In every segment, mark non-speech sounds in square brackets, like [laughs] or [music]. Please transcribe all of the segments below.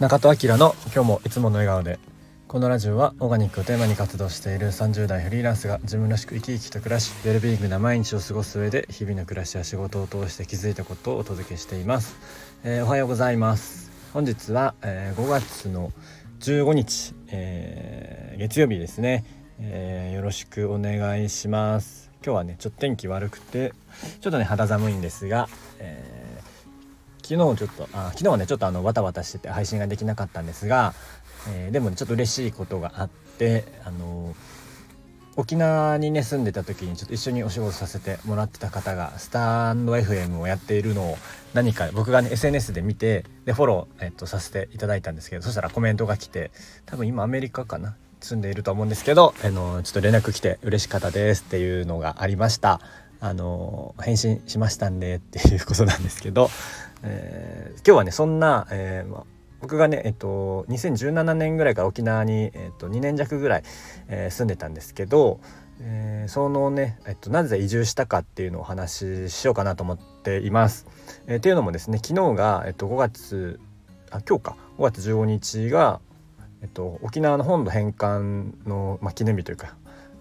中戸明の今日もいつもの笑顔で。このラジオはオーガニックをテーマに活動している30代フリーランスが自分らしく生き生きと暮らしウェルビーイングな毎日を過ごす上で日々の暮らしや仕事を通して気づいたことをお届けしています、えー、おはようございます。本日は、えー、5月の15日、えー、月曜日ですね、えよろしくお願いします。今日はねちょっと天気悪くてちょっとね肌寒いんですが、え昨日ちょっとあ昨日はねちょっとあのわたわたしてて配信ができなかったんですが、えー、でもねちょっと嬉しいことがあってあの沖縄にね住んでた時にちょっと一緒にお仕事させてもらってた方がスタンド FM をやっているのを何か僕がね SNS で見てでフォロー、えっと、させていただいたんですけどそしたらコメントが来て多分今アメリカかな住んでいると思うんですけどあのちょっと連絡来て嬉しかったですっていうのがありました。あの返信しましたんでっていうことなんですけど [laughs] えー、今日はねそんな、えーま、僕がね、えっと、2017年ぐらいから沖縄に、えっと、2年弱ぐらい、えー、住んでたんですけど、えー、そのね、えっと、なぜ移住したかっていうのをお話ししようかなと思っています。えー、っていうのもですね昨日が、えっと、5月あ今日か5月15日が、えっと、沖縄の本土返還の、まあ、記念日というか、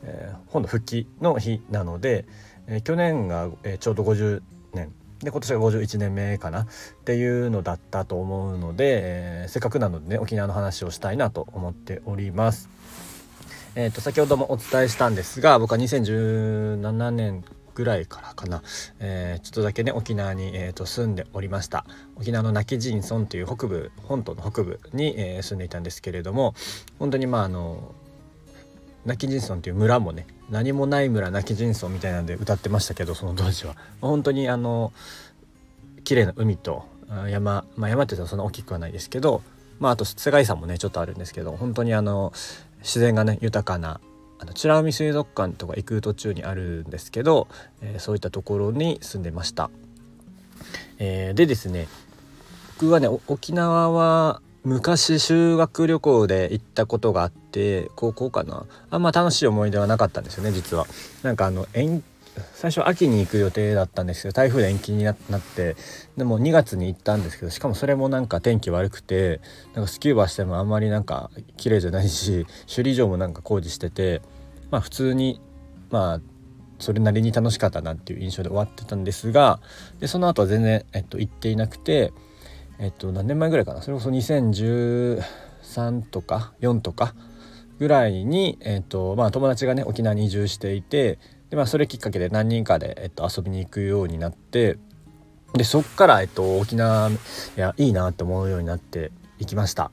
えー、本土復帰の日なので、えー、去年が、えー、ちょうど50年で今年が51年目かなっていうのだったと思うので、えー、せっかくなのでね沖縄の話をしたいなと思っております。えーと、先ほどもお伝えしたんですが僕は2017年ぐらいからかな、えー、ちょっとだけね沖縄に、えーと、住んでおりました沖縄の今帰仁村という北部本島の北部に、えー、住んでいたんですけれども本当にまああの泣き人村っていう村もね何もない村泣き人村みたいなんで歌ってましたけどその当時は本当にあの綺麗な海と山、まあ、山って言ったらそんな大きくはないですけど、まあ、あと世界遺産もねちょっとあるんですけど本当にあの自然がね豊かなあの美ら海水族館とか行く途中にあるんですけど、えー、そういったところに住んでました。えー、でですね僕はね沖縄は昔修学旅行で行ったことがあって高校かな？あんま楽しい思い出はなかったんですよね実は。なんかあの最初秋に行く予定だったんですけど台風で延期になってでも2月に行ったんですけどしかもそれもなんか天気悪くてなんかスキューバしてもあんまりなんか綺麗じゃないし首里城もなんか工事しててまあ普通にまあそれなりに楽しかったなっていう印象で終わってたんですがでその後は全然、えっと、行っていなくてえっと何年前ぐらいかな？それこそ2013とか4とかぐらいに、えっとまあ、友達がね沖縄に移住していてで、まあ、それきっかけで何人かで、えっと、遊びに行くようになってでそっから、えっと、沖縄いやいいなって思うようになっていきました。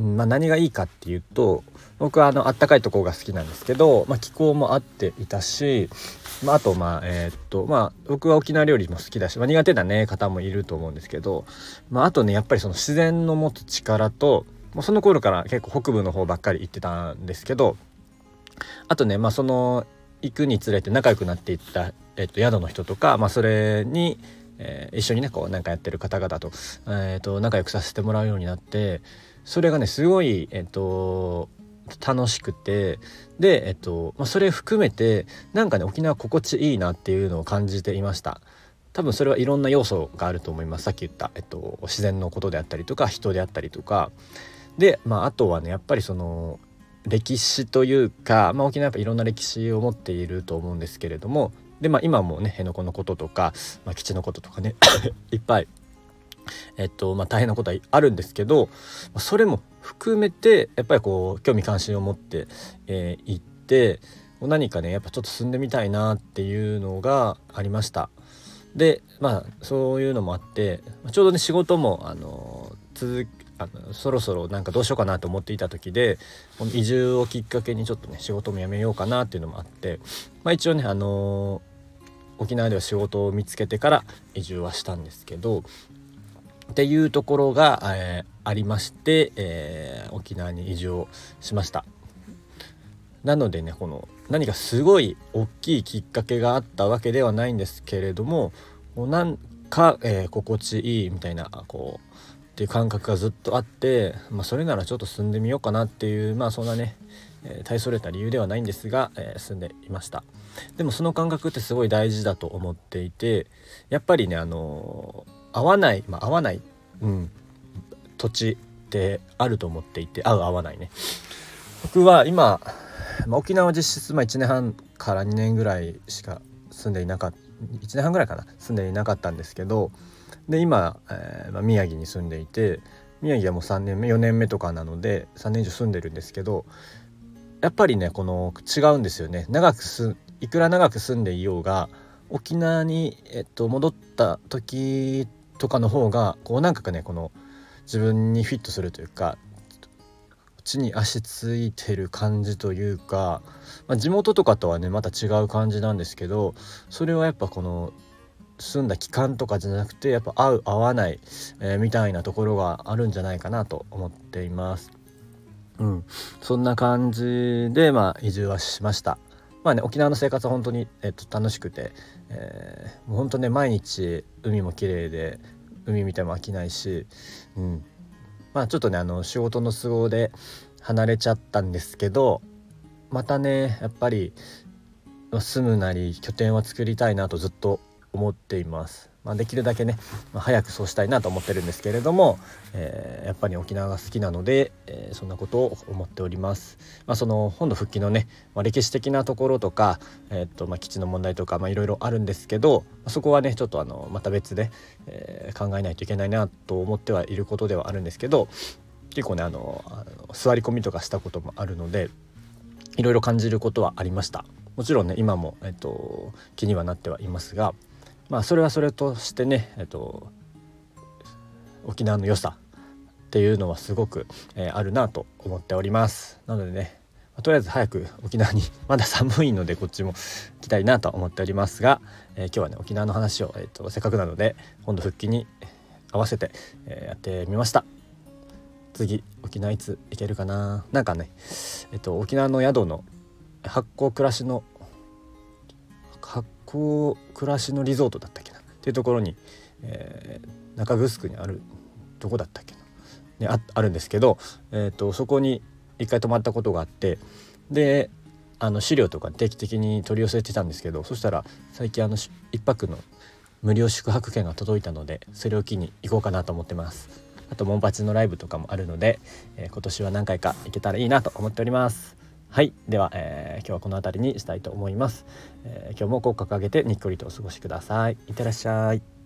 まあ、何がいいかっていうと僕はあのあったかいところが好きなんですけど、まあ、気候も合っていたしまあ、あとまあえ、っとまあ僕は沖縄料理も好きだし、まあ、苦手なね方もいると思うんですけど、まあ、あとねやっぱりその自然の持つ力ともうその頃から結構北部の方ばっかり行ってたんですけどあとねまあその行くにつれて仲良くなっていった、えっと、宿の人とか、まあ、それに、えー、一緒にねこうなんかやってる方々と,、えー、っと仲良くさせてもらうようになってそれがねすごいえっと楽しくてで、えっとまあ、それ含めてなんかね沖縄心地いいなっていうのを感じていました。多分それはいろんな要素があると思います。さっき言った、えっと、自然のことであったりとか人であったりとか。で、まあ、あとはねやっぱりその歴史というか、まあ、沖縄やっぱいろんな歴史を持っていると思うんですけれども。で、まあ、今もね辺野古のこととか、まあ、基地のこととかね [coughs] いっぱいえっとまあ、大変なことはあるんですけどそれも含めてやっぱりこう興味関心を持って、えー、行って何かねやっぱちょっと進んでみたいなっていうのがありました。でまあそういうのもあってちょうどね仕事もあの続あのそろそろなんかどうしようかなと思っていた時でこの移住をきっかけにちょっとね仕事も辞めようかなっていうのもあって、まあ、一応ねあの沖縄では仕事を見つけてから移住はしたんですけどっていうところが、えー、ありまして、えー、沖縄に移住をしました。なのでねこの何かすごい大きいきっかけがあったわけではないんですけれどもなんか、えー、心地いいみたいなこうっていう感覚がずっとあって、まあ、それならちょっと住んでみようかなっていうまあそんなね、えー、大それた理由ではないんですが、えー、住んでいましたでもその感覚ってすごい大事だと思っていてやっぱりねあの合わない、まあ、合わない、うん、土地ってあると思っていて合う合わないね。僕は今、まあ、沖縄実質まあ1年半から2年ぐらいしか住んでいなかった1年半ぐらいかな住んでいなかったんですけどで今、えーまあ、宮城に住んでいて宮城はもう3年目4年目とかなので3年以上住んでるんですけどやっぱりねこの違うんですよね。長くすいくら長く住んでいようが沖縄に、えっと、戻った時とかの方がこうなんかねこの自分にフィットするというか地に足ついてる感じというか、まあ、地元とかとはねまた違う感じなんですけどそれはやっぱこの住んだ期間とかじゃなくてやっぱ合う合わない、えー、みたいなところがあるんじゃないかなと思っています。うん、そんな感じでまあ移住はしました。まあね沖縄の生活は本当に、えっと、楽しくて、えー、もう本当ね毎日海も綺麗で海見ても飽きないし、うん、まあちょっとねあの仕事の都合で離れちゃったんですけどまたねやっぱり住むなり拠点は作りたいなとずっと思っています。まあ、できるだけね、まあ、早くそうしたいなと思ってるんですけれども、えー、やっぱり沖縄が好きなので、えー、そんなことを思っております。まあ、その本土復帰のね、まあ、歴史的なところとか、えー、っとま、基地の問題とかいろいろあるんですけどそこはねちょっとあのまた別で、え考えないといけないなと思ってはいることではあるんですけど結構ねあのあの座り込みとかしたこともあるのでいろいろ感じることはありました。もちろんね今も、えっと、気にはなってはいますがまあそれはそれとしてね、えっと、沖縄の良さっていうのはすごく、えー、あるなと思っております。なのでね、まあ、とりあえず早く沖縄に [laughs] まだ寒いのでこっちも来たいなと思っておりますが、えー、今日はね沖縄の話を、えーと、せっかくなので本土復帰に合わせて、えー、やってみました。次沖縄いつ行けるかな？なんかねえっと沖縄の宿の発酵暮らしの発酵暮らしのリゾートだったっけな。っていうところに、えー、中城にあるどこだったっけな、ね、ああるんですけど、えーと、そこに一回泊まったことがあってであの資料とか定期的に取り寄せてたんですけどそしたら最近あの1泊の無料宿泊券が届いたのでそれを機に行こうかなと思ってます。あとモンパチのライブとかもあるので、えー、今年は何回か行けたらいいなと思っております。はい。では、えー、今日はこの辺りにしたいと思います、えー、今日も口角上げてにっこりとお過ごしください。いってらっしゃい。